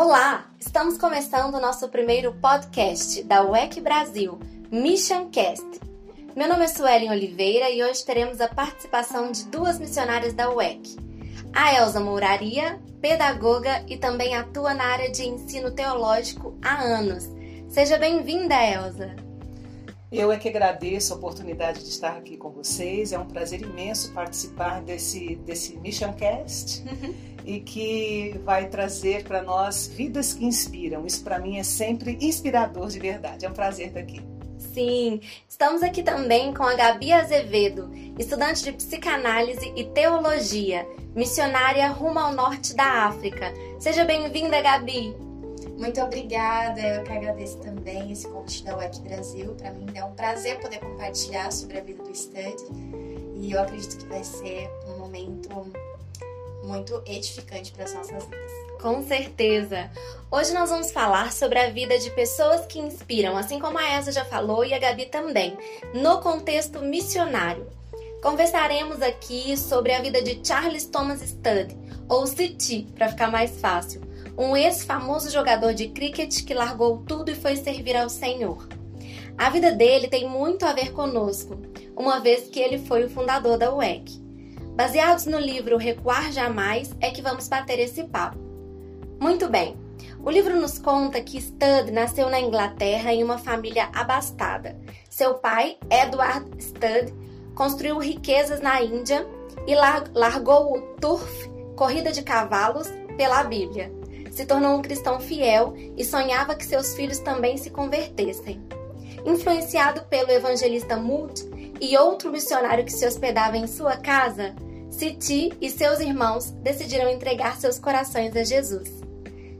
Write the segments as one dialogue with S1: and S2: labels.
S1: Olá! Estamos começando o nosso primeiro podcast da UEC Brasil, Mission Cast. Meu nome é Suelen Oliveira e hoje teremos a participação de duas missionárias da UEC. A Elza Mouraria, pedagoga e também atua na área de ensino teológico há anos. Seja bem-vinda, Elza!
S2: Eu é que agradeço a oportunidade de estar aqui com vocês. É um prazer imenso participar desse, desse Mission Cast uhum. e que vai trazer para nós vidas que inspiram. Isso para mim é sempre inspirador de verdade. É um prazer estar aqui.
S1: Sim, estamos aqui também com a Gabi Azevedo, estudante de psicanálise e teologia, missionária rumo ao norte da África. Seja bem-vinda, Gabi!
S3: Muito obrigada, eu que agradeço também esse convite da UEC Brasil. Para mim é um prazer poder compartilhar sobre a vida do Study e eu acredito que vai ser um momento muito edificante para as nossas vidas.
S1: Com certeza! Hoje nós vamos falar sobre a vida de pessoas que inspiram, assim como a Elsa já falou e a Gabi também, no contexto missionário. Conversaremos aqui sobre a vida de Charles Thomas Studd, ou CT, para ficar mais fácil um ex-famoso jogador de cricket que largou tudo e foi servir ao Senhor. A vida dele tem muito a ver conosco, uma vez que ele foi o fundador da UEC. Baseados no livro Recuar Jamais, é que vamos bater esse papo. Muito bem, o livro nos conta que Studd nasceu na Inglaterra em uma família abastada. Seu pai, Edward Studd, construiu riquezas na Índia e largou o turf, corrida de cavalos, pela Bíblia se tornou um cristão fiel e sonhava que seus filhos também se convertessem. Influenciado pelo evangelista Moody e outro missionário que se hospedava em sua casa, Siti e seus irmãos decidiram entregar seus corações a Jesus.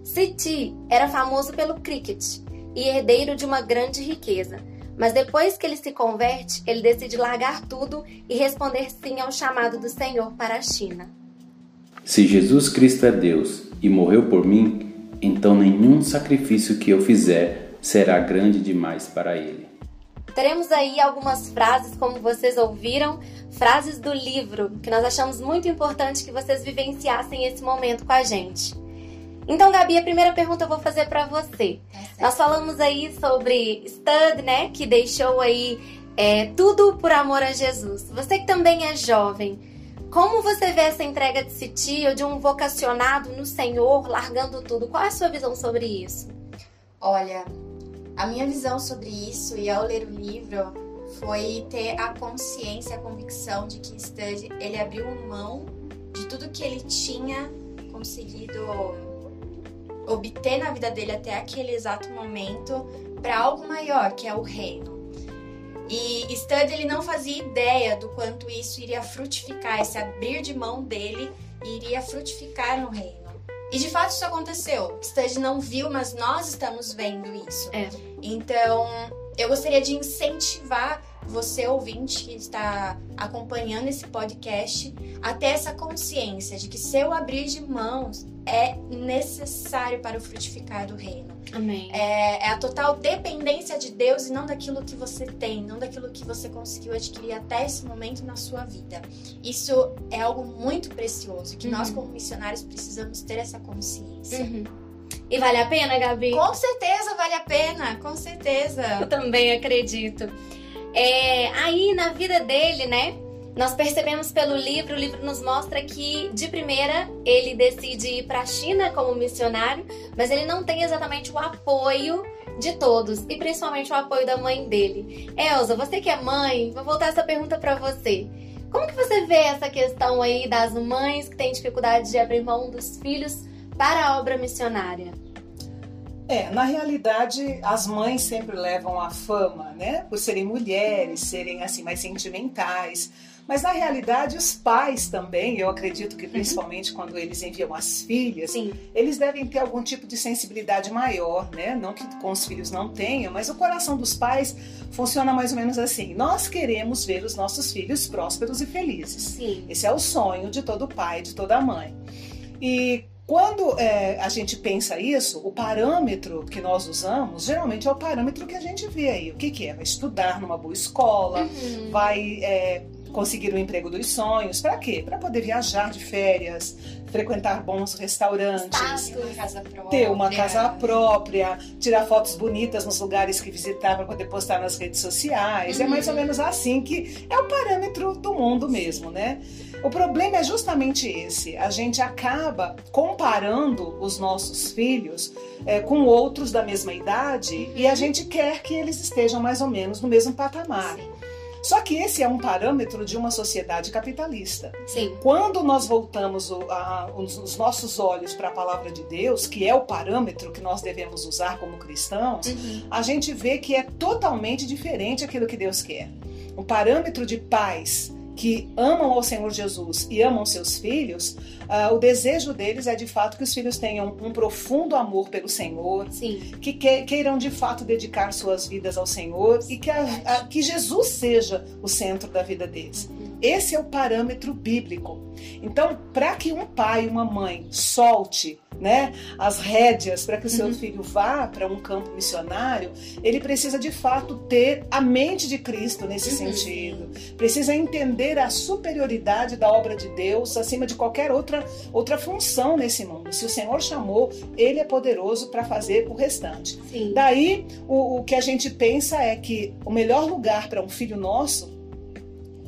S1: Siti era famoso pelo cricket e herdeiro de uma grande riqueza, mas depois que ele se converte, ele decide largar tudo e responder sim ao chamado do Senhor para a China.
S4: Se Jesus Cristo é Deus e morreu por mim, então nenhum sacrifício que eu fizer será grande demais para ele.
S1: Teremos aí algumas frases, como vocês ouviram, frases do livro, que nós achamos muito importante que vocês vivenciassem esse momento com a gente. Então, Gabi, a primeira pergunta eu vou fazer para você. É nós falamos aí sobre Stud, né, que deixou aí é, tudo por amor a Jesus. Você que também é jovem, como você vê essa entrega de si de um vocacionado no Senhor, largando tudo? Qual é a sua visão sobre isso?
S3: Olha, a minha visão sobre isso e ao ler o livro foi ter a consciência, a convicção de que Stud, ele abriu mão de tudo que ele tinha conseguido obter na vida dele até aquele exato momento para algo maior, que é o reino. E Stud ele não fazia ideia do quanto isso iria frutificar, esse abrir de mão dele iria frutificar no reino. E de fato isso aconteceu. Stud não viu, mas nós estamos vendo isso. É. Então, eu gostaria de incentivar você, ouvinte, que está acompanhando esse podcast, a ter essa consciência de que seu abrir de mãos é necessário para o frutificar do reino.
S1: Amém.
S3: É, é, a total dependência de Deus e não daquilo que você tem, não daquilo que você conseguiu adquirir até esse momento na sua vida. Isso é algo muito precioso que uhum. nós, como missionários, precisamos ter essa consciência.
S1: Uhum. E vale a pena, Gabi?
S3: Com certeza vale a pena, com certeza.
S1: Eu também acredito. É, aí na vida dele, né? Nós percebemos pelo livro, o livro nos mostra que de primeira ele decide ir para a China como missionário, mas ele não tem exatamente o apoio de todos e principalmente o apoio da mãe dele. Elza, você que é mãe, vou voltar essa pergunta para você. Como que você vê essa questão aí das mães que têm dificuldade de abrir mão dos filhos para a obra missionária?
S2: É, na realidade, as mães sempre levam a fama, né? Por serem mulheres, serem assim mais sentimentais. Mas na realidade, os pais também, eu acredito que uhum. principalmente uhum. quando eles enviam as filhas, Sim. eles devem ter algum tipo de sensibilidade maior, né? Não que com os filhos não tenham, mas o coração dos pais funciona mais ou menos assim. Nós queremos ver os nossos filhos prósperos e felizes. Sim. Esse é o sonho de todo pai, de toda mãe. E quando é, a gente pensa isso, o parâmetro que nós usamos geralmente é o parâmetro que a gente vê aí. O que, que é? Vai estudar numa boa escola, uhum. vai é, conseguir o emprego dos sonhos. Para quê? Para poder viajar de férias, frequentar bons restaurantes,
S3: Ter uma casa própria.
S2: ter uma casa própria, tirar fotos bonitas nos lugares que visitar para poder postar nas redes sociais. É mais ou menos assim que é o parâmetro do mundo mesmo, né? O problema é justamente esse. A gente acaba comparando os nossos filhos é, com outros da mesma idade e a gente quer que eles estejam mais ou menos no mesmo patamar. Só que esse é um parâmetro de uma sociedade capitalista.
S1: Sim.
S2: Quando nós voltamos o- a- os, os nossos olhos para a palavra de Deus, que é o parâmetro que nós devemos usar como cristãos,
S1: Uhum.
S2: a gente vê que é totalmente diferente aquilo que Deus quer. O parâmetro de pais que amam ao Senhor Jesus e amam seus filhos, ah, o desejo deles é de fato que os filhos tenham um profundo amor pelo Senhor,
S1: Sim.
S2: que que- queiram de fato dedicar suas vidas ao Senhor e que, a- a- que Jesus seja o centro da vida deles. Esse é o parâmetro bíblico. Então, para que um pai e uma mãe solte né, as rédeas para que o seu
S1: Uhum.
S2: filho vá para um campo missionário, ele precisa de fato ter a mente de Cristo nesse
S1: Uhum.
S2: sentido. Precisa entender a superioridade da obra de Deus acima de qualquer outra, outra função nesse mundo. Se o Senhor chamou, ele é poderoso para fazer o restante.
S1: Sim.
S2: Daí, o, o que a gente pensa é que o melhor lugar para um filho nosso,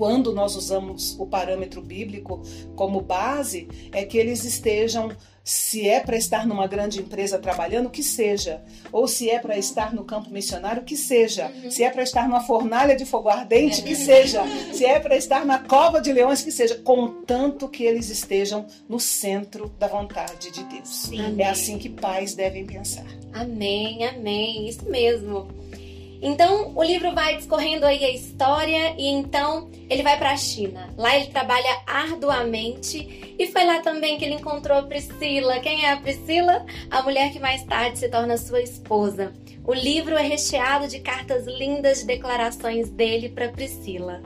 S2: quando nós usamos o parâmetro bíblico como base, é que eles estejam, se é para estar numa grande empresa trabalhando, que seja. Ou se é para estar no campo missionário, que seja. Se é para estar numa fornalha de fogo ardente, que seja. Se é para estar na cova de leões, que seja. Contanto que eles estejam no centro da vontade de Deus.
S1: Sim.
S2: É assim que pais devem pensar.
S1: Amém, amém, isso mesmo. Então, o livro vai discorrendo aí a história e então ele vai para a China. Lá ele trabalha arduamente e foi lá também que ele encontrou a Priscila. Quem é a Priscila? A mulher que mais tarde se torna sua esposa. O livro é recheado de cartas lindas de declarações dele para Priscila.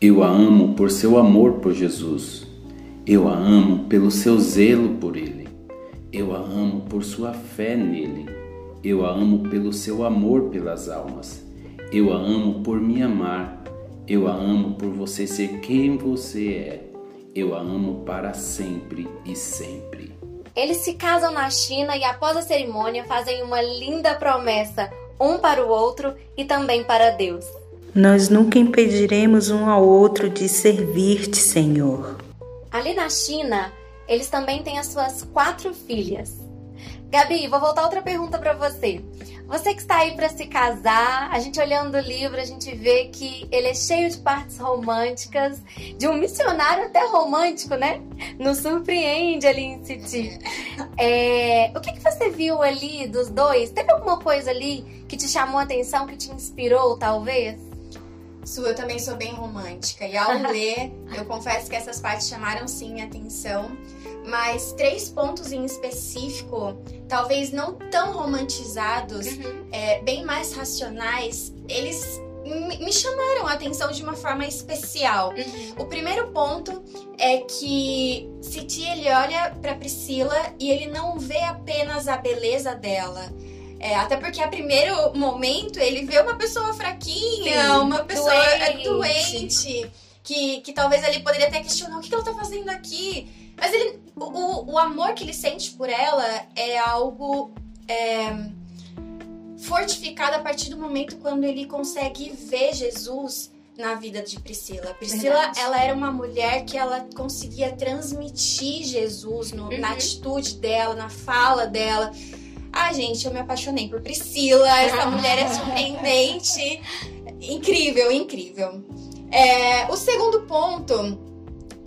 S4: Eu a amo por seu amor por Jesus. Eu a amo pelo seu zelo por Ele. Eu a amo por sua fé nele. Eu a amo pelo seu amor pelas almas. Eu a amo por me amar. Eu a amo por você ser quem você é. Eu a amo para sempre e sempre.
S1: Eles se casam na China e após a cerimônia fazem uma linda promessa, um para o outro e também para Deus.
S5: Nós nunca impediremos um ao outro de servir-te, Senhor.
S1: Ali na China, eles também têm as suas quatro filhas. Gabi, vou voltar outra pergunta para você. Você que está aí para se casar, a gente olhando o livro, a gente vê que ele é cheio de partes românticas, de um missionário até romântico, né? Nos surpreende ali em City. É, o que, que você viu ali dos dois? Teve alguma coisa ali que te chamou a atenção, que te inspirou, talvez?
S3: Su, eu também sou bem romântica. E ao ler, eu confesso que essas partes chamaram sim minha atenção. Mas três pontos em específico, talvez não tão romantizados, é, bem mais racionais, eles me chamaram a atenção de uma forma especial. O primeiro ponto é que Citi ele olha para Priscila e ele não vê apenas a beleza dela. É, até porque a primeiro momento ele vê uma pessoa fraquinha,
S1: Sim,
S3: uma pessoa é,
S1: doente.
S3: doente, que, que talvez ele poderia até questionar o que que ela tá fazendo aqui. Mas ele, o, o, amor que ele sente por ela é algo é, fortificado a partir do momento quando ele consegue ver Jesus na vida de Priscila. Priscila,
S1: Verdade.
S3: ela era uma mulher que ela conseguia transmitir Jesus no- na
S1: Uhum.
S3: atitude dela, na fala dela. Ah, gente, eu me apaixonei por Priscila. Essa mulher é surpreendente. Incrível, incrível. É, o segundo ponto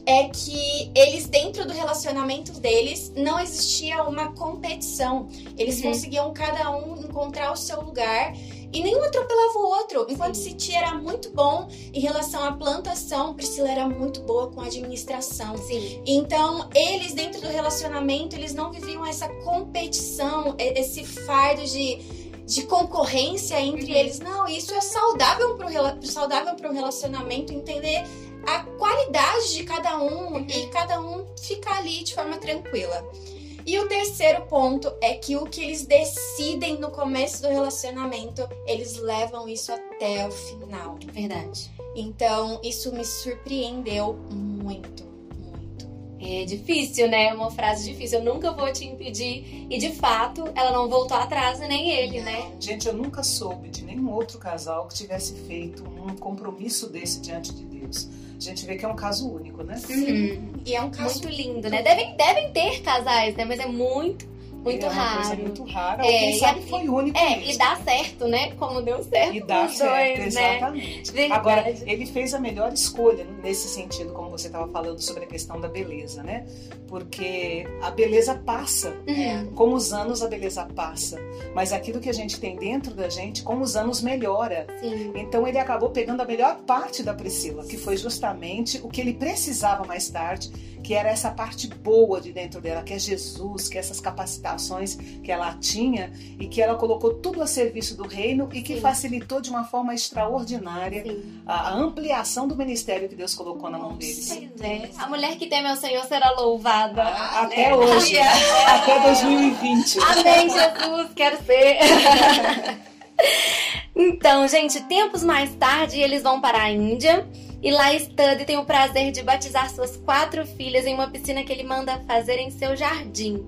S3: é que eles, dentro do relacionamento deles, não existia uma competição. Eles
S1: Uhum.
S3: conseguiam cada um encontrar o seu lugar e nenhum atropelava o outro. Enquanto Citi era muito bom em relação à plantação, Priscila era muito boa com a administração.
S1: Sim.
S3: Então, eles dentro do relacionamento, eles não viviam essa competição, esse fardo de, de concorrência entre eles. Não, isso é saudável para o saudável relacionamento, entender a qualidade de cada um e cada um ficar ali de forma tranquila. E o terceiro ponto é que o que eles decidem no começo do relacionamento, eles levam isso até o final.
S1: Verdade.
S3: Então, isso me surpreendeu muito, muito.
S1: É difícil, né? Uma frase difícil. Eu nunca vou te impedir. E de fato, ela não voltou atrás, nem ele, né?
S2: Gente, eu nunca soube de nenhum outro casal que tivesse feito um compromisso desse diante de Deus. A gente vê que é um caso único, né?
S1: Uhum.
S3: E é um caso
S1: Muito lindo, né? Devem, devem ter casais, né? Mas é muito, muito
S2: é
S1: raro.
S2: Muito rara.
S1: É,
S2: quem
S1: e
S2: sabe
S1: a-
S2: foi único
S1: É,
S2: mesmo.
S1: e dá certo, né? Como deu certo.
S2: E dá certo,
S1: dois, né?
S2: exatamente.
S1: Verdade.
S2: Agora, ele fez a melhor escolha nesse sentido, como você estava falando sobre a questão da beleza, né? Porque a beleza passa.
S1: Uhum.
S2: Com os anos a beleza passa, mas aquilo que a gente tem dentro da gente, com os anos melhora.
S1: Sim.
S2: Então ele acabou pegando a melhor parte da Priscila, que foi justamente o que ele precisava mais tarde, que era essa parte boa de dentro dela, que é Jesus, que é essas capacitações que ela tinha e que ela colocou tudo a serviço do reino e que
S1: Sim.
S2: facilitou de uma forma extraordinária
S1: Sim.
S2: a, ampliação do ministério que Deus colocou na mão deles.
S1: Pois é. A mulher que teme ao Senhor será louvada.
S2: Até
S1: né?
S2: hoje, até 2020.
S1: Amém, Jesus, quero ser. então, gente, tempos mais tarde eles vão para a Índia e lá Study tem o prazer de batizar suas quatro filhas em uma piscina que ele manda fazer em seu jardim.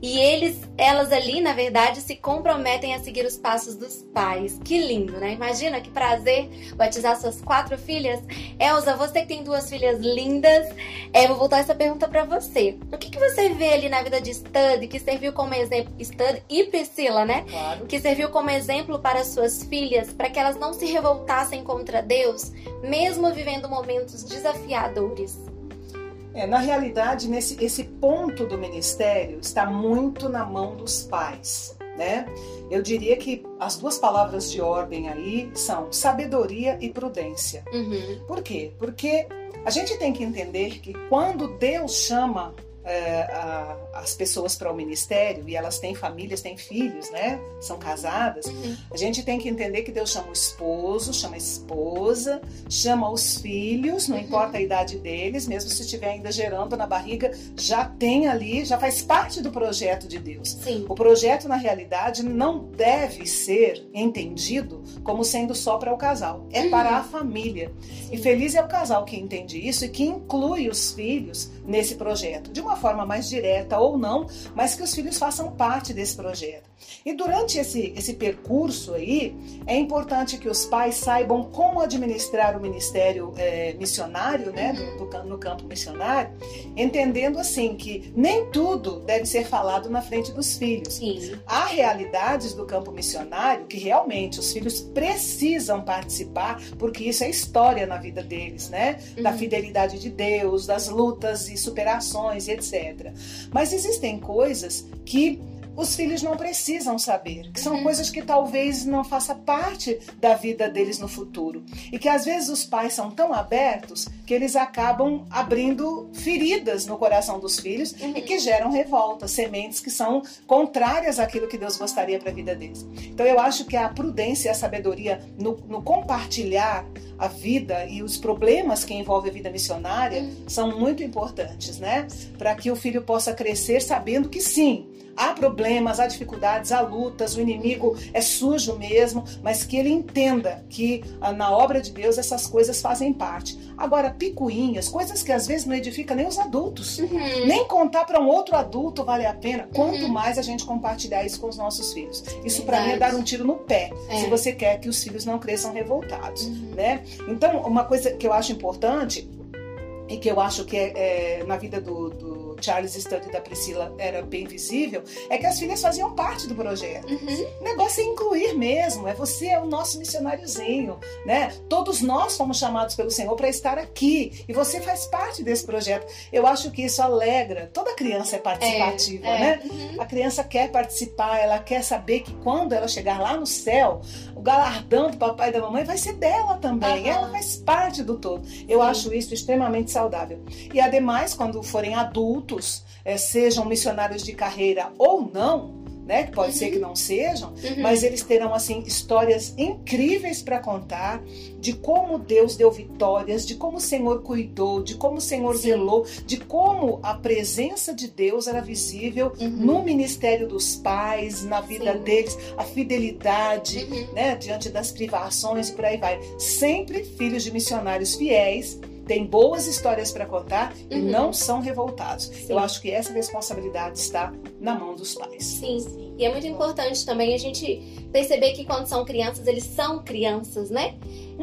S1: E eles, elas ali, na verdade, se comprometem a seguir os passos dos pais. Que lindo, né? Imagina que prazer batizar suas quatro filhas. Elza, você que tem duas filhas lindas, é, vou voltar essa pergunta pra você. O que, que você vê ali na vida de Study que serviu como exemplo, Study e Priscila, né?
S2: Claro.
S1: Que serviu como exemplo para suas filhas, para que elas não se revoltassem contra Deus, mesmo vivendo momentos desafiadores.
S2: É, na realidade, nesse esse ponto do ministério está muito na mão dos pais, né? Eu diria que as duas palavras de ordem aí são sabedoria e prudência.
S1: Uhum.
S2: Por quê? Porque a gente tem que entender que quando Deus chama é, a- as pessoas para o ministério e elas têm famílias, têm filhos, né? São casadas.
S1: Uhum.
S2: A gente tem que entender que Deus chama o esposo, chama a esposa, chama os filhos, não
S1: Uhum.
S2: importa a idade deles, mesmo se estiver ainda gerando na barriga, já tem ali, já faz parte do projeto de Deus.
S1: Sim.
S2: O projeto, na realidade, não deve ser entendido como sendo só para o casal, é
S1: Uhum.
S2: para a família. E feliz é o casal que entende isso e que inclui os filhos nesse projeto, de uma forma mais direta ou não, mas que os filhos façam parte desse projeto. E durante esse, esse percurso aí, é importante que os pais saibam como administrar o ministério eh, missionário, né, do- do cam- no campo missionário, entendendo assim que nem tudo deve ser falado na frente dos filhos.
S1: Sim.
S2: Há realidades do campo missionário que realmente os filhos precisam participar, porque isso é história na vida deles, né? Da
S1: Uhum.
S2: fidelidade de Deus, das lutas e superações, etc. Mas existem coisas que os filhos não precisam saber, que são
S1: Uhum.
S2: coisas que talvez não faça parte da vida deles no futuro. E que às vezes os pais são tão abertos que eles acabam abrindo feridas no coração dos filhos
S1: Uhum.
S2: e que geram revolta, sementes que são contrárias àquilo que Deus gostaria para a vida deles. Então eu acho que a prudência e a sabedoria no, no compartilhar a vida e os problemas que envolvem a vida missionária são muito importantes, né? Para que o filho possa crescer sabendo que sim, há problemas, há dificuldades, há lutas, o inimigo é sujo mesmo, mas que ele entenda que ah, na obra de Deus essas coisas fazem parte. Agora, picuinhas, coisas que às vezes não edificam nem os adultos.
S1: Uhum.
S2: Nem contar para um outro adulto vale a pena, quanto
S1: Uhum.
S2: mais a gente compartilhar isso com os nossos filhos. Isso para mim é dar um tiro no pé,
S1: É.
S2: se você quer que os filhos não cresçam revoltados,
S1: Uhum.
S2: né? Então, uma coisa que eu acho importante e que eu acho que é, é, na vida do, do Charles Studd e da Priscila era bem visível, é que as filhas faziam parte do projeto.
S1: Uhum.
S2: O negócio é incluir mesmo, é você é o nosso missionáriozinho, né? Todos nós fomos chamados pelo Senhor para estar aqui e você faz parte desse projeto. Eu acho que isso alegra. Toda criança é participativa,
S1: É, é.
S2: né?
S1: Uhum.
S2: A criança quer participar, ela quer saber que quando ela chegar lá no céu, o galardão do papai e da mamãe vai ser dela também.
S1: Aham.
S2: Ela faz parte do todo. Eu
S1: Sim.
S2: acho isso extremamente saudável. E ademais, quando forem adultos, eh, sejam missionários de carreira ou não, né? Que pode
S1: Uhum.
S2: ser que não sejam,
S1: Uhum.
S2: mas eles terão assim histórias incríveis para contar de como Deus deu vitórias, de como o Senhor cuidou, de como o Senhor
S1: Sim.
S2: zelou, de como a presença de Deus era visível
S1: Uhum.
S2: no ministério dos pais, na vida
S1: Sim.
S2: deles, a fidelidade,
S1: Uhum.
S2: né, diante das privações e por aí vai. Sempre filhos de missionários fiéis têm boas histórias para contar e
S1: Uhum.
S2: não são revoltados.
S1: Sim.
S2: Eu acho que essa responsabilidade está na mão dos pais.
S1: Sim. E é muito importante também a gente perceber que quando são crianças, eles são crianças, né?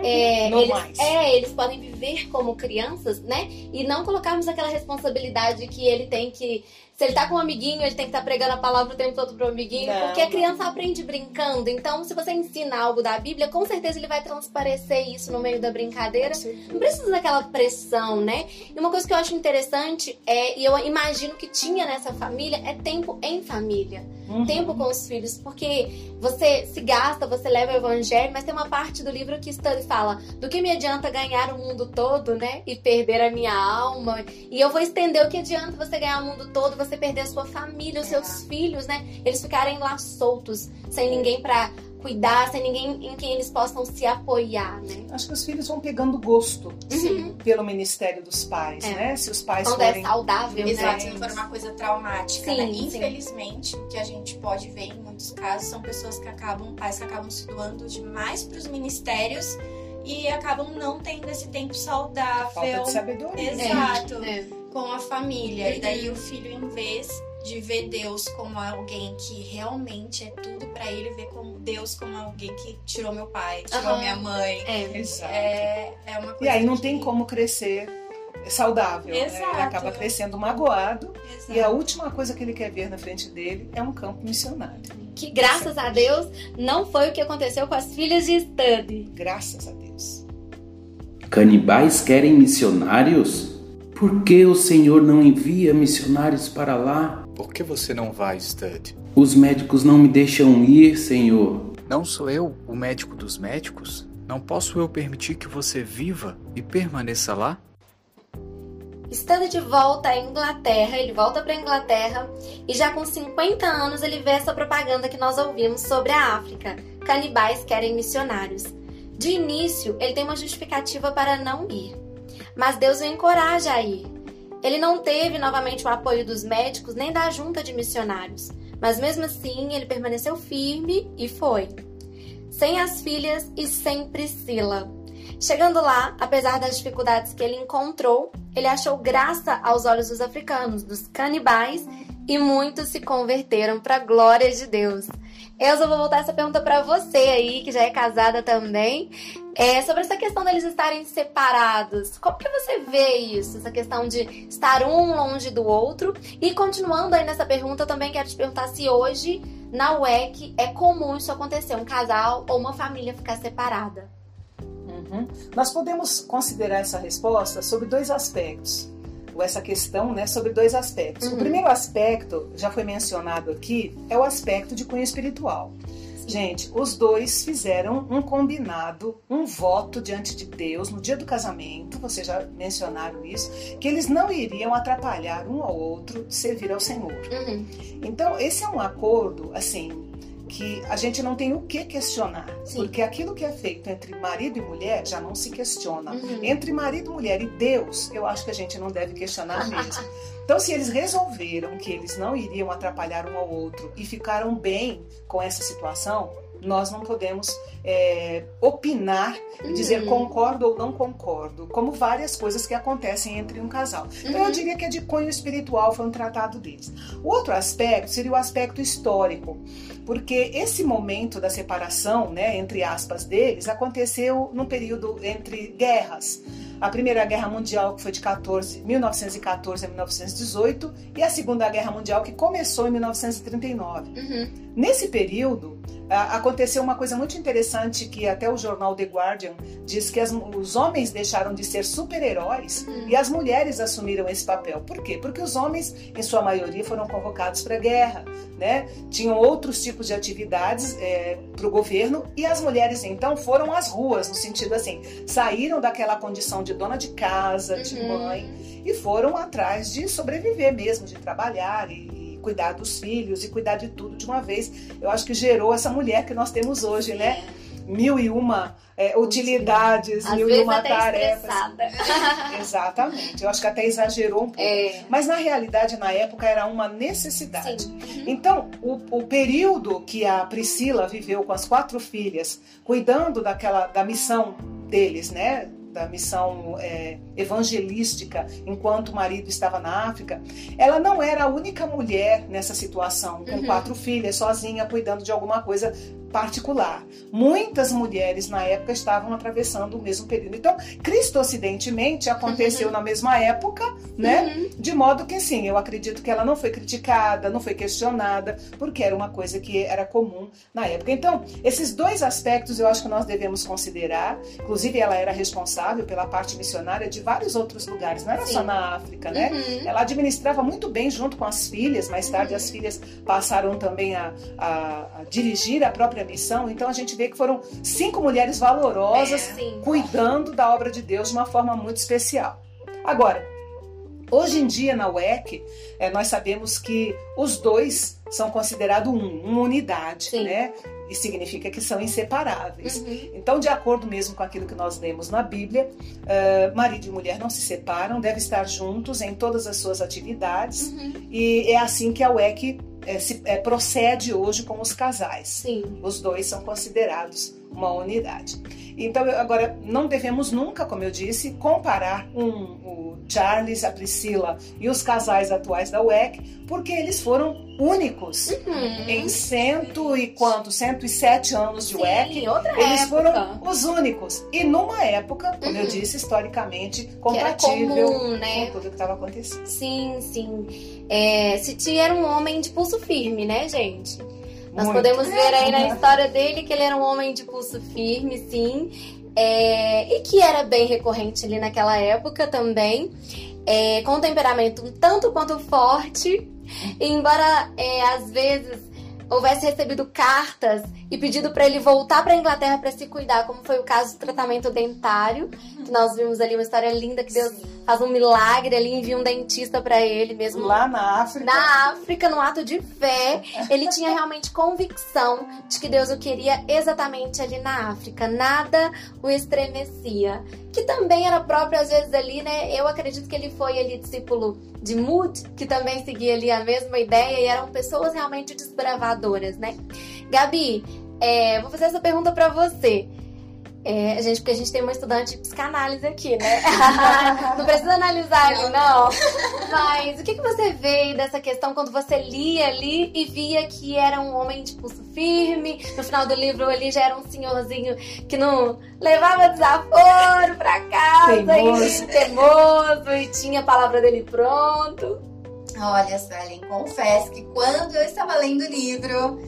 S1: É,
S2: Normais.
S1: eles, é, eles podem viver como crianças, né? E não colocarmos aquela responsabilidade que ele tem que. Se ele tá com um amiguinho, ele tem que estar pregando a palavra o tempo todo pro amiguinho,
S2: Não,
S1: porque a
S2: não.
S1: criança aprende brincando. Então, se você ensina algo da Bíblia, com certeza ele vai transparecer isso no meio da brincadeira. Não precisa daquela pressão, né? E uma coisa que eu acho interessante é, e eu imagino que tinha nessa família, é tempo em família
S2: Uhum.
S1: tempo com os filhos, porque você se gasta, você leva o evangelho, mas tem uma parte do livro que Stanley fala: do que me adianta ganhar o mundo todo, né? E perder a minha alma. E eu vou estender o que adianta você ganhar o mundo todo, você perder a sua família, os seus filhos, né? Eles ficarem lá soltos, sem ninguém pra cuidar, sem ninguém em quem eles possam se apoiar, né?
S2: Acho que os filhos vão pegando gosto
S1: Uhum.
S2: pelo ministério dos pais,
S1: É.
S2: né? Se os pais
S1: Quando é
S2: forem
S1: saudável,
S3: Exato,
S1: né?
S3: se não for uma coisa traumática,
S1: Sim,
S3: né?
S1: sim.
S3: Infelizmente, o que a gente pode ver em muitos casos são pessoas que acabam, pais que acabam se doando demais para os ministérios e acabam não tendo esse tempo
S2: falta
S3: saudável.
S2: de sabedoria.
S3: Exato.
S1: É.
S3: com a família.
S1: Uhum.
S3: E daí o filho, em vez de ver Deus como alguém que realmente é tudo pra ele, vê como Deus como alguém que tirou meu pai, tirou
S1: Aham.
S3: minha mãe.
S1: É.
S2: Exato.
S3: É, é uma coisa
S2: E aí não
S3: que-
S2: tem como crescer saudável. né? Ele
S3: Exato.
S2: acaba crescendo magoado
S3: Exato.
S2: e a última coisa que ele quer ver na frente dele é um campo missionário.
S1: Que graças a Deus não foi o que aconteceu com as filhas de Study.
S2: Graças a Deus.
S4: Canibais querem missionários? Por que o Senhor não envia missionários para lá?
S6: Por que você não vai, Stud?
S4: Os médicos não me deixam ir, Senhor.
S6: Não sou eu o médico dos médicos? Não posso eu permitir que você viva e permaneça lá?
S1: Estando de volta à Inglaterra, ele volta para a Inglaterra e já com 50 anos ele vê essa propaganda que nós ouvimos sobre a África. Canibais querem missionários. De início, ele tem uma justificativa para não ir, mas Deus o encoraja a ir. Ele não teve novamente o apoio dos médicos nem da junta de missionários, mas mesmo assim ele permaneceu firme e foi. Sem as filhas e sem Priscila. Chegando lá, apesar das dificuldades que ele encontrou, ele achou graça aos olhos dos africanos, dos canibais, e muitos se converteram para a glória de Deus. Eu vou voltar essa pergunta para você aí, que já é casada também, é, sobre essa questão deles estarem separados. Como que você vê isso? Essa questão de estar um longe do outro? E continuando aí nessa pergunta, eu também quero te perguntar se hoje, na UEC, é comum isso acontecer, um casal ou uma família ficar separada.
S2: Uhum. Nós podemos considerar essa resposta sobre dois aspectos. Essa questão, né, sobre dois aspectos.
S1: Uhum.
S2: O primeiro aspecto, já foi mencionado aqui, é o aspecto de cunho espiritual. Gente, os dois fizeram um combinado, um voto diante de Deus no dia do casamento, vocês já mencionaram isso, que eles não iriam atrapalhar um ao outro de servir ao Senhor.
S1: Uhum.
S2: Então, esse é um acordo, assim, que a gente não tem o que questionar.
S1: Sim.
S2: Porque aquilo que é feito entre marido e mulher já não se questiona.
S1: Uhum.
S2: Entre marido, mulher e Deus, eu acho que a gente não deve questionar mesmo. Então, se eles resolveram que eles não iriam atrapalhar um ao outro e ficaram bem com essa situação, nós não podemos é, opinar e dizer
S1: Uhum.
S2: concordo ou não concordo, como várias coisas que acontecem entre um casal. Então, eu
S1: Uhum.
S2: diria que é de cunho espiritual, foi um tratado deles. O outro aspecto seria o aspecto histórico, porque esse momento da separação, né, entre aspas, deles, aconteceu num período entre guerras. A Primeira Guerra Mundial, que foi de 14, 1914 a 1918, e a Segunda Guerra Mundial, que começou em 1939.
S1: Uhum.
S2: Nesse período, aconteceu uma coisa muito interessante que até o jornal The Guardian diz que as- os homens deixaram de ser super-heróis
S1: Uhum.
S2: e as mulheres assumiram esse papel. Por quê? Porque os homens, em sua maioria, foram convocados para a guerra, né? Tinham outros tipos de atividades para o governo e as mulheres, então, foram às ruas, no sentido assim, saíram daquela condição de dona de casa, de
S1: Uhum.
S2: mãe, e foram atrás de sobreviver mesmo, de trabalhar e, e cuidar dos filhos e cuidar de tudo de uma vez. Eu acho que gerou essa mulher que nós temos hoje, né? Mil e uma é, utilidades,
S1: Às
S2: mil e uma tarefas. Exatamente. Eu acho que até exagerou um pouco.
S1: É.
S2: Mas na realidade, na época, era uma necessidade.
S1: Sim.
S2: Então, o, o período que a Priscila viveu com as quatro filhas, cuidando daquela da missão deles, né? Da missão é, evangelística, enquanto o marido estava na África, ela não era a única mulher nessa situação, com
S1: Uhum.
S2: quatro filhas, sozinha, cuidando de alguma coisa particular. Muitas mulheres na época estavam atravessando o mesmo período. Então, cristocidentemente, aconteceu na mesma época, né?
S1: Uhum.
S2: De modo que, sim, eu acredito que ela não foi criticada, não foi questionada, porque era uma coisa que era comum na época. Então, esses dois aspectos eu acho que nós devemos considerar. Inclusive, ela era responsável pela parte missionária de vários outros lugares, não era só
S1: Sim.
S2: na África, né?
S1: Uhum.
S2: Ela administrava muito bem junto com as filhas. Mais tarde, as filhas passaram também a, a- a dirigir a própria missão. Então, a gente vê que foram cinco mulheres valorosas
S1: Sim.
S2: cuidando da obra de Deus de uma forma muito especial. Agora, hoje em dia na UEC, eh, nós sabemos que os dois são considerados um, uma unidade,
S1: Sim.
S2: né? E significa que são inseparáveis.
S1: Uhum.
S2: Então, de acordo mesmo com aquilo que nós lemos na Bíblia, eh, marido e mulher não se separam, devem estar juntos em todas as suas atividades.
S1: Uhum.
S2: E é assim que a UEC eh, se- eh, procede hoje com os casais
S1: Sim.
S2: os dois são considerados uma unidade. Então, eu- agora, não devemos nunca, como eu disse, comparar um, o Charles, a Priscila e os casais atuais da UEC, porque eles foram únicos.
S1: Uhum.
S2: Em cento e quanto? 107 anos de UEC,
S1: Sim, outra
S2: eles
S1: época.
S2: foram os únicos. E numa época, como eu
S1: Uhum.
S2: disse, historicamente compatível
S1: comum, né?
S2: com tudo que estava acontecendo.
S1: Sim, sim. É, Siti era um homem de pulso firme, né, gente? Nós
S2: Muito.
S1: podemos ver aí na história dele que ele era um homem de pulso firme, sim. É, e que era bem recorrente ali naquela época também. É, com um temperamento um tanto quanto forte. Embora é, às vezes houvesse recebido cartas e pedido para ele voltar para Inglaterra para se cuidar, como foi o caso do tratamento dentário, que nós vimos ali uma história linda que Deus faz um milagre ali, envia um dentista para ele mesmo
S2: Lá na África,
S1: na África, no ato de fé, ele tinha realmente convicção de que Deus o queria exatamente ali na África. Nada o estremecia. Que também era próprio, às vezes, ali, né? Eu acredito que ele foi ali discípulo de Mood, que também seguia ali a mesma ideia e eram pessoas realmente desbravadoras, né? Gabi, é, vou fazer essa pergunta pra você. É, gente, porque a gente tem uma estudante de psicanálise aqui, né? não precisa analisar ele, não. Mas o que, que você vê dessa questão quando você lia ali e via que era um homem de pulso firme? No final do livro ele já era um senhorzinho que não levava desaforo pra casa,
S2: Teimoso.
S1: e teimoso, e tinha a palavra dele pronto.
S3: Olha, Suelen, confesso que quando eu estava lendo o livro,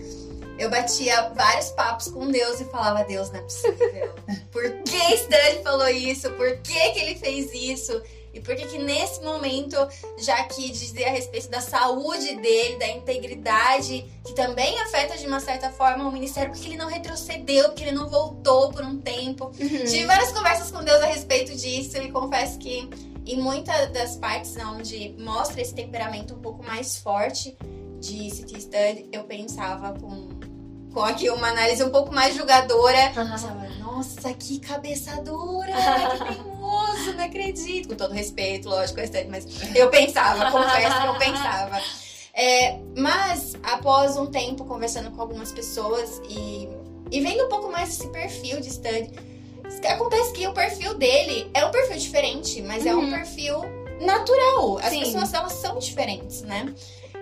S3: eu batia vários papos com Deus e falava, Deus, não é possível. Por que Stan falou isso? Por que, que ele fez isso? E por que que nesse momento, já que dizer a respeito da saúde dele, da integridade, que também afeta de uma certa forma o ministério, porque ele não retrocedeu, porque ele não voltou por um tempo. Tive várias conversas com Deus a respeito disso e confesso que em muitas das partes onde mostra esse temperamento um pouco mais forte de City Stud, eu pensava com, com aqui uma análise um pouco mais julgadora. Pensava, nossa, que cabeça dura, que teimoso, não acredito. Com todo respeito, lógico, é mas eu pensava, confesso que eu pensava. É, mas, após um tempo conversando com algumas pessoas e, e vendo um pouco mais esse perfil de Stud, acontece que o perfil dele é um perfil diferente, mas é um
S1: Uhum.
S3: perfil natural. As
S1: Sim.
S3: pessoas, elas são diferentes, né?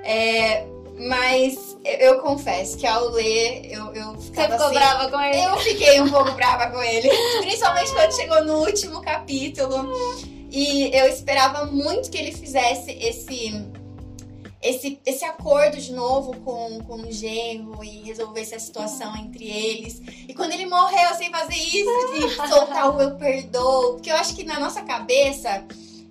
S3: É, mas eu, eu confesso que ao ler, eu, eu
S1: Você
S3: ficava
S1: ficou
S3: assim,
S1: brava com ele?
S3: eu fiquei um pouco brava com ele. Principalmente quando chegou no último capítulo. E eu esperava muito que ele fizesse esse. Esse, esse acordo de novo com, com o genro e resolvesse a situação entre eles. E quando ele morreu sem fazer isso, de soltar o eu perdoo. Porque eu acho que na nossa cabeça,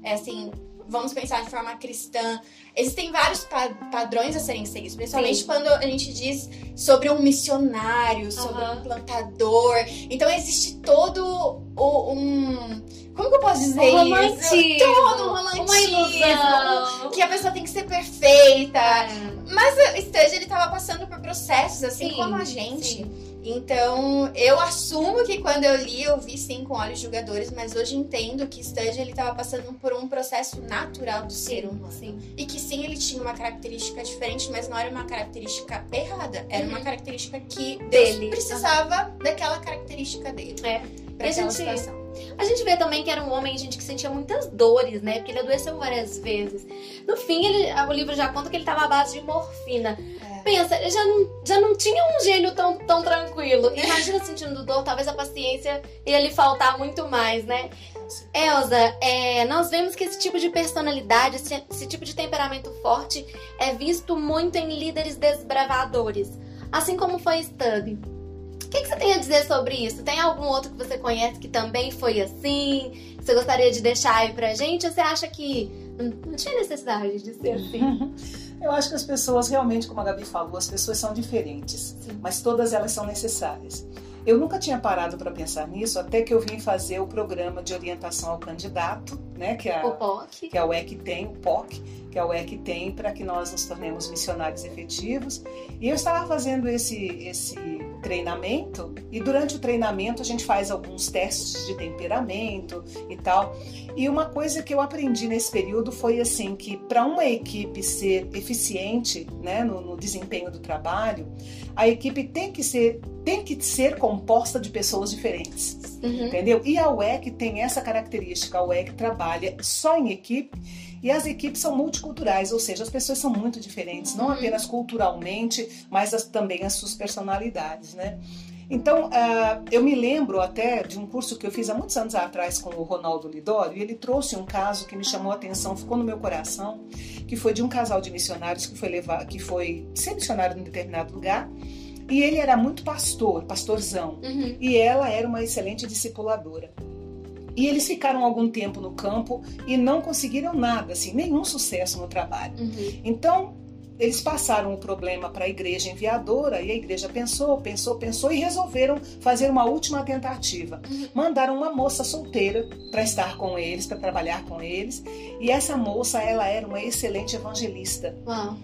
S3: é assim, vamos pensar de forma cristã, existem vários pa- padrões a serem seguidos. Principalmente
S1: Sim.
S3: quando a gente diz sobre um missionário, sobre
S1: Aham.
S3: um plantador. Então existe todo o- um. Como que eu posso dizer
S1: Um
S3: isso? Todo um
S1: Uma
S3: romantismo.
S1: ilusão.
S3: Que a pessoa tem que ser perfeita.
S1: É.
S3: Mas o Sturge, ele tava passando por processos, assim
S1: Sim,
S3: como a gente.
S1: sim.
S3: Então, eu assumo que quando eu li, eu vi sim com olhos julgadores, mas hoje entendo que Sturge, ele tava passando por um processo natural do ser humano.
S1: Sim.
S3: E que sim, ele tinha uma característica diferente, mas não era uma característica errada. Era uma
S1: Uhum.
S3: característica que
S1: Dele.
S3: precisava daquela característica dele.
S1: É.
S3: Pra
S1: E a
S3: aquela
S1: gente-
S3: situação.
S1: A gente vê também que era um homem, gente, que sentia muitas dores, né? Porque ele adoeceu várias vezes. No fim, ele, o livro já conta que ele tava à base de morfina.
S3: É.
S1: Pensa, já não, já não tinha um gênio tão, tão tranquilo. Imagina sentindo dor, talvez a paciência ia lhe faltar muito mais, né? Elza, é, nós vemos que esse tipo de personalidade, esse, esse tipo de temperamento forte é visto muito em líderes desbravadores, assim como foi Stubby. O que, que você tem a dizer sobre isso? Tem algum outro que você conhece que também foi assim? Que você gostaria de deixar aí pra gente? Ou você acha que não tinha necessidade de ser assim?
S2: Eu acho que as pessoas, realmente, como a Gabi falou, as pessoas são diferentes,
S1: Sim.
S2: mas todas elas são necessárias. Eu nunca tinha parado para pensar nisso até que eu vim fazer o programa de orientação ao candidato, né, que a,
S1: O POC.
S2: que a UEC tem, o POC, que a UEC tem para que nós nos tornemos missionários efetivos. E eu estava fazendo esse, esse treinamento, e durante o treinamento a gente faz alguns testes de temperamento e tal. E uma coisa que eu aprendi nesse período foi assim que para uma equipe ser eficiente né, no, no desempenho do trabalho, a equipe tem que ser tem que ser composta de pessoas diferentes.
S1: Uhum.
S2: Entendeu? E a UEC tem essa característica. A UEC trabalha só em equipe e as equipes são multiculturais, ou seja, as pessoas são muito diferentes, não
S1: Uhum.
S2: apenas culturalmente, mas as- também as suas personalidades, né? Então, ah, eu me lembro até de um curso que eu fiz há muitos anos atrás com o Ronaldo Lidório, e ele trouxe um caso que me chamou a atenção, ficou no meu coração, que foi de um casal de missionários que foi levar, que foi ser missionário em determinado lugar, e ele era muito pastor, pastorzão
S1: Uhum.
S2: e ela era uma excelente discipuladora. E eles ficaram algum tempo no campo e não conseguiram nada, assim, nenhum sucesso no trabalho.
S1: Uhum.
S2: Então, eles passaram o problema para a igreja enviadora e a igreja pensou, pensou, pensou e resolveram fazer uma última tentativa.
S1: Uhum.
S2: Mandaram uma moça solteira para estar com eles, para trabalhar com eles, e essa moça, ela era uma excelente evangelista.
S1: Uau.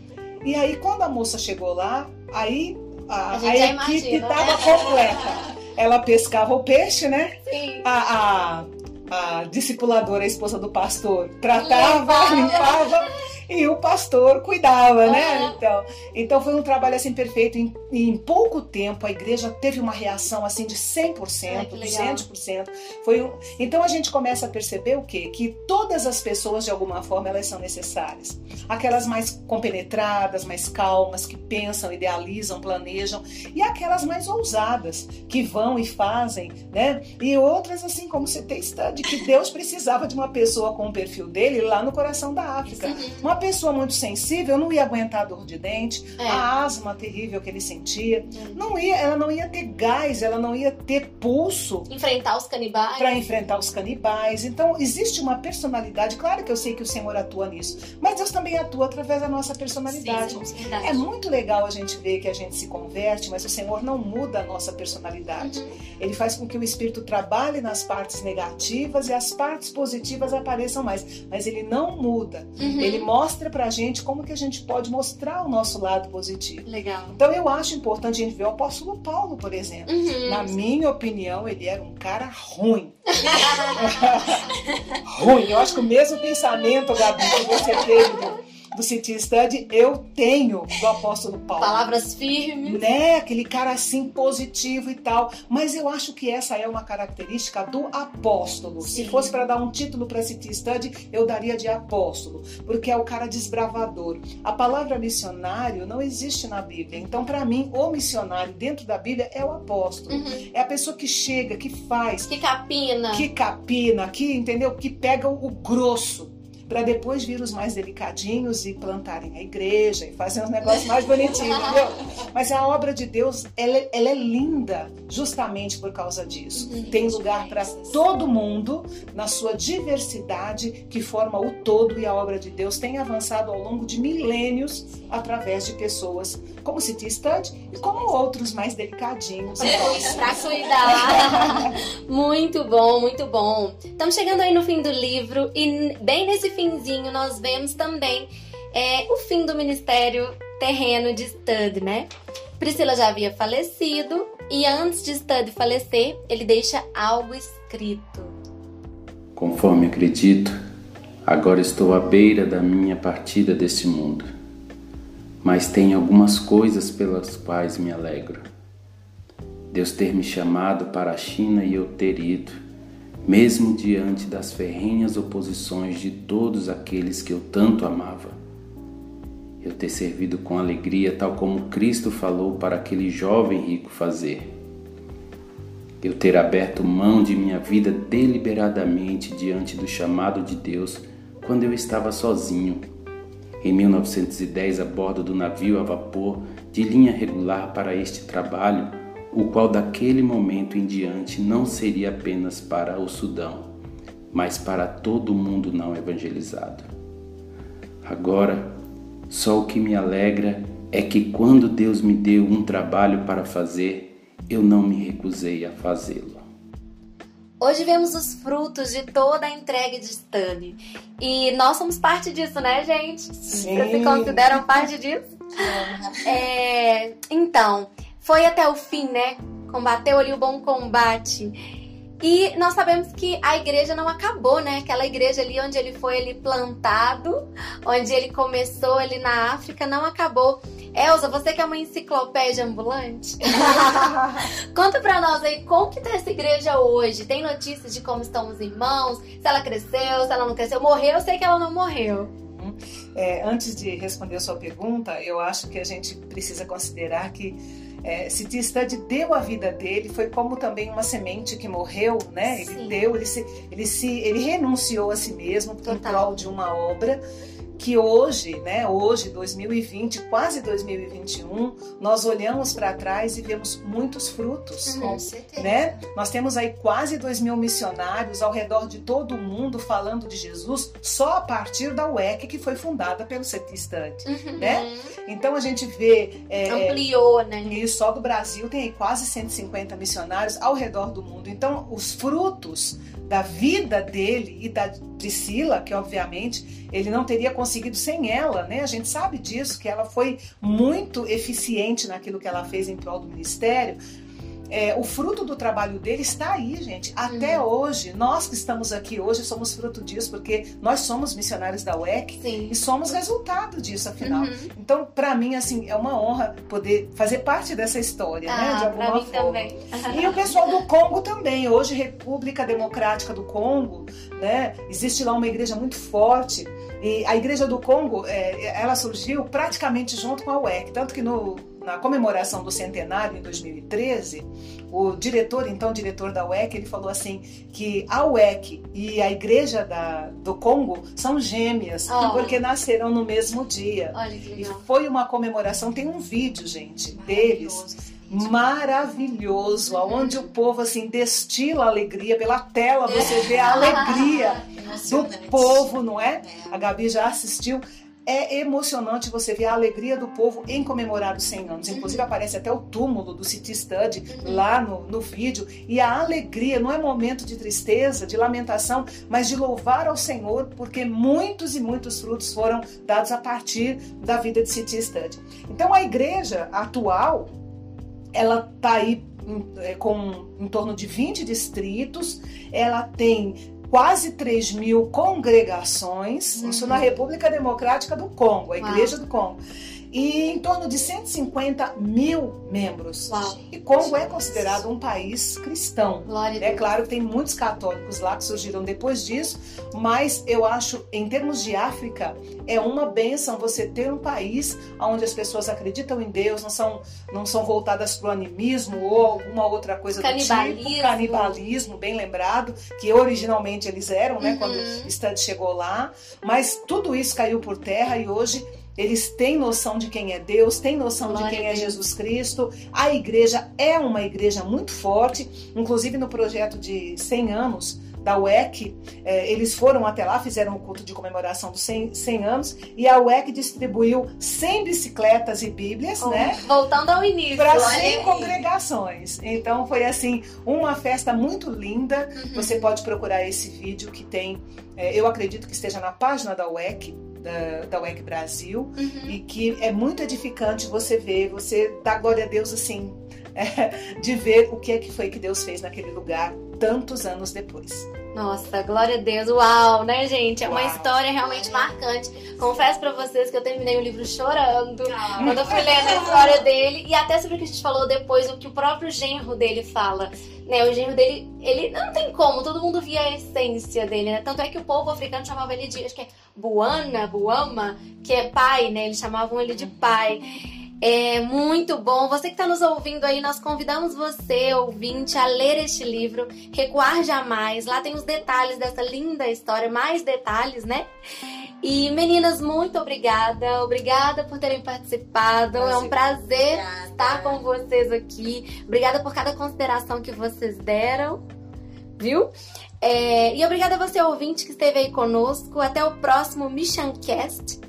S2: E aí, quando a moça chegou lá, aí a,
S1: A
S2: a equipe estava
S1: né?
S2: completa. Ela pescava o peixe, né?
S1: Sim.
S2: A, a, a discipuladora, a esposa do pastor, tratava,
S1: Limpava.
S2: E o pastor cuidava, né?
S1: Aham.
S2: Então, então foi um trabalho assim perfeito. Em, em pouco tempo a igreja teve uma reação assim de 100%,
S1: Ai, que legal.
S2: 200%. Foi um... Então a gente começa a perceber o quê? Que todas as pessoas de alguma forma elas são necessárias. Aquelas mais compenetradas, mais calmas, que pensam, idealizam, planejam, e aquelas mais ousadas, que vão e fazem, né? E outras assim como você tem de que Deus precisava de uma pessoa com o perfil dele lá no coração da África.
S1: Uhum.
S2: Uma pessoa muito sensível não ia aguentar a dor de dente,
S1: É.
S2: a asma terrível que ele sentia, não ia, ela não ia ter gás, ela não ia ter pulso
S1: Enfrentar os canibais.
S2: para enfrentar os canibais. Então, existe uma personalidade. Claro que eu sei que o Senhor atua nisso, mas Deus também atua através da nossa personalidade.
S1: Sim, sim.
S2: É muito legal a gente ver que a gente se converte, mas o Senhor não muda a nossa personalidade.
S1: Uhum.
S2: Ele faz com que o Espírito trabalhe nas partes negativas e as partes positivas apareçam mais. Mas ele não muda.
S1: Uhum.
S2: Ele mostra pra gente como que a gente pode mostrar o nosso lado positivo.
S1: Legal.
S2: Então eu acho importante a gente ver o apóstolo Paulo, por exemplo.
S1: Uhum.
S2: Na minha opinião, ele era um cara ruim. ruim. Eu acho que o mesmo pensamento, Gabi, que você teve do, City Study, eu tenho do apóstolo Paulo.
S1: Palavras firmes.
S2: Né? Aquele cara assim positivo e tal. Mas eu acho que essa é uma característica do apóstolo. Se
S1: Sim.
S2: fosse para dar um título para City Study, eu daria de apóstolo, porque é o cara desbravador. A palavra missionário não existe na Bíblia. Então, para mim, o missionário dentro da Bíblia é o apóstolo.
S1: Uhum.
S2: É a pessoa que chega, que faz,
S1: Que capina.
S2: que capina, que entendeu, que pega o grosso para depois vir os mais delicadinhos e plantarem a igreja e fazer uns negócios mais bonitinhos, entendeu? Mas a obra de Deus, ela, é- ela é linda justamente por causa disso.
S1: Uhum.
S2: Tem lugar para todo mundo na sua diversidade que forma o todo e a obra de Deus tem avançado ao longo de milênios através de pessoas como City Study e como outros mais delicadinhos.
S1: Pra cuidar. muito bom, muito bom. Estamos chegando aí no fim do livro e bem nesse finzinho nós vemos também é o fim do ministério terreno de Stud, né? Priscila já havia falecido e antes de Stud falecer, ele deixa algo escrito.
S4: Conforme acredito, agora estou à beira da minha partida deste mundo, mas tem algumas coisas pelas quais me alegro. Deus ter me chamado para a China e eu ter ido, mesmo diante das ferrenhas oposições de todos aqueles que eu tanto amava. Eu ter servido com alegria, tal como Cristo falou para aquele jovem rico fazer. Eu ter aberto mão de minha vida deliberadamente diante do chamado de Deus quando eu estava sozinho. Em 1910, a bordo do navio a vapor de linha regular para este trabalho, o qual daquele momento em diante não seria apenas para o Sudão, mas para todo o mundo não evangelizado. Agora, só o que me alegra é que quando Deus me deu um trabalho para fazer, eu não me recusei a fazê-lo.
S1: Hoje vemos os frutos de toda a entrega de Stanley. E nós somos parte disso, né, gente?
S2: Sim.
S1: Vocês se consideram parte disso? É, então, foi até o fim, né? Combateu ali o bom combate. E nós sabemos que a igreja não acabou, né? Aquela igreja ali onde ele foi ali plantado, onde ele começou ali na África, não acabou. Elza, você que é uma enciclopédia ambulante, conta pra nós aí como que tá essa igreja hoje. Tem notícias de como estão os irmãos, se ela cresceu, se ela não cresceu. Morreu, eu sei que ela não morreu.
S2: É, antes de responder a sua pergunta, eu acho que a gente precisa considerar que é, City Study deu a vida dele, foi como também uma semente que morreu, né? Ele
S1: Sim.
S2: deu, ele se, ele se, ele renunciou a si mesmo em
S1: Total.
S2: prol de uma obra que hoje, né, hoje 2020, quase 2021, nós olhamos para trás e vemos muitos frutos.
S1: Uhum.
S3: Com certeza.
S2: Né? Nós temos aí quase 2 mil missionários ao redor de todo o mundo falando de Jesus só a partir da UEC que foi fundada pelo CETI Study.
S1: Uhum.
S2: Né? Então a gente vê é,
S1: Ampliou, né?
S2: e só do Brasil tem aí quase 150 missionários ao redor do mundo. Então, os frutos da vida dele e da Priscila, que obviamente ele não teria conseguido sem ela, né? A gente sabe disso, que ela foi muito eficiente naquilo que ela fez em prol do ministério. É, o fruto do trabalho dele está aí, gente. Até hoje, nós que estamos aqui hoje somos fruto disso, porque nós somos missionários da UEC
S1: Sim.
S2: e somos resultado disso, afinal.
S1: Uhum.
S2: Então, para mim, assim, é uma honra poder fazer parte dessa história, né? De
S1: Ah,
S2: alguma
S1: mim
S2: forma.
S1: também.
S2: E o pessoal do Congo também. Hoje, República Democrática do Congo, né? Existe lá uma igreja muito forte. E a igreja do Congo, é, ela surgiu praticamente junto com a UEC. Tanto que no, na comemoração do centenário, em 2013, o diretor, então diretor da UEC, ele falou assim que a UEC e a igreja da, do Congo são gêmeas,
S1: Oh.
S2: porque nasceram no mesmo dia.
S1: Olha que
S2: E
S1: legal.
S2: foi uma comemoração, tem um vídeo, gente, deles
S3: Maravilhoso
S2: maravilhoso, onde o povo assim destila alegria pela tela, você vê a alegria do povo, não é? A Gabi já assistiu. É emocionante você ver a alegria do povo em comemorar os 100 anos. Inclusive aparece até o túmulo do City Study lá no, no vídeo. E a alegria não é momento de tristeza, de lamentação, mas de louvar ao Senhor, porque muitos e muitos frutos foram dados a partir da vida de City Study. Então a igreja atual, ela está aí em- é, com em torno de 20 distritos, ela tem quase 3 mil congregações, isso na República Democrática do Congo, a
S1: Uau.
S2: Igreja do Congo, e em torno de 150 mil membros.
S1: Uau.
S2: E Congo é considerado um país cristão.
S1: Glória
S2: É claro que tem muitos católicos lá que surgiram depois disso, mas eu acho, em termos de África, é uma benção você ter um país onde as pessoas acreditam em Deus, não são, não são voltadas para o animismo ou alguma outra coisa do
S1: Canibalismo.
S2: tipo. Canibalismo, bem lembrado, que originalmente eles eram, né,
S1: Uhum.
S2: quando Stud chegou lá. Mas tudo isso caiu por terra e hoje eles têm noção de quem é Deus, têm noção
S1: Glória
S2: de quem é. Jesus Cristo. A igreja é uma igreja muito forte, inclusive no projeto de 100 anos da UEC, eh, eles foram até lá, fizeram o culto de comemoração dos 100, 100 anos e a UEC distribuiu 100 bicicletas e bíblias, né?
S1: Voltando ao início.
S2: Para
S1: olha
S2: 100
S1: aí.
S2: congregações. Então foi assim, uma festa muito linda.
S1: Uhum.
S2: Você pode procurar esse vídeo que tem, eh, eu acredito que esteja na página da UEC, da, da UEC Brasil
S1: Uhum.
S2: e que é muito edificante você ver, você dá glória a Deus assim, é, de ver o que é que foi que Deus fez naquele lugar tantos anos depois.
S1: Nossa, glória a Deus. Uau, né, gente? É uma
S2: Uau.
S1: história realmente marcante. Confesso pra vocês que eu terminei o livro chorando
S3: Ah.
S1: quando eu fui lendo a história dele e até sobre o que a gente falou depois, o que o próprio genro dele fala. Né, o genro dele, ele não tem como, todo mundo via a essência dele, né? Tanto é que o povo africano chamava ele de, acho que é Buana, Buama, que é pai, né? Eles chamavam ele de pai. É muito bom. Você que está nos ouvindo aí, nós convidamos você, ouvinte, a ler este livro, Recuar Jamais. Lá tem os detalhes dessa linda história, mais detalhes, né? E meninas, muito obrigada. Obrigada por terem participado. É um prazer
S3: Obrigada.
S1: estar com vocês aqui. Obrigada por cada consideração que vocês deram, viu? É, e obrigada a você, ouvinte, que esteve aí conosco. Até o próximo Missioncast.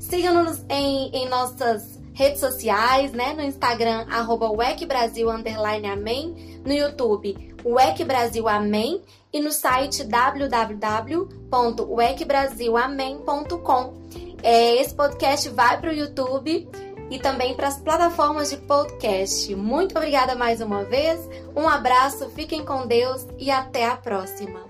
S1: Sigam-nos em, em nossas redes sociais, né? No Instagram, arroba underline amém. No YouTube, WEC Brasil Amém. E no site www.wecbrasilamém.com. É, esse podcast vai para o YouTube e também para as plataformas de podcast. Muito obrigada mais uma vez. Um abraço, fiquem com Deus e até a próxima.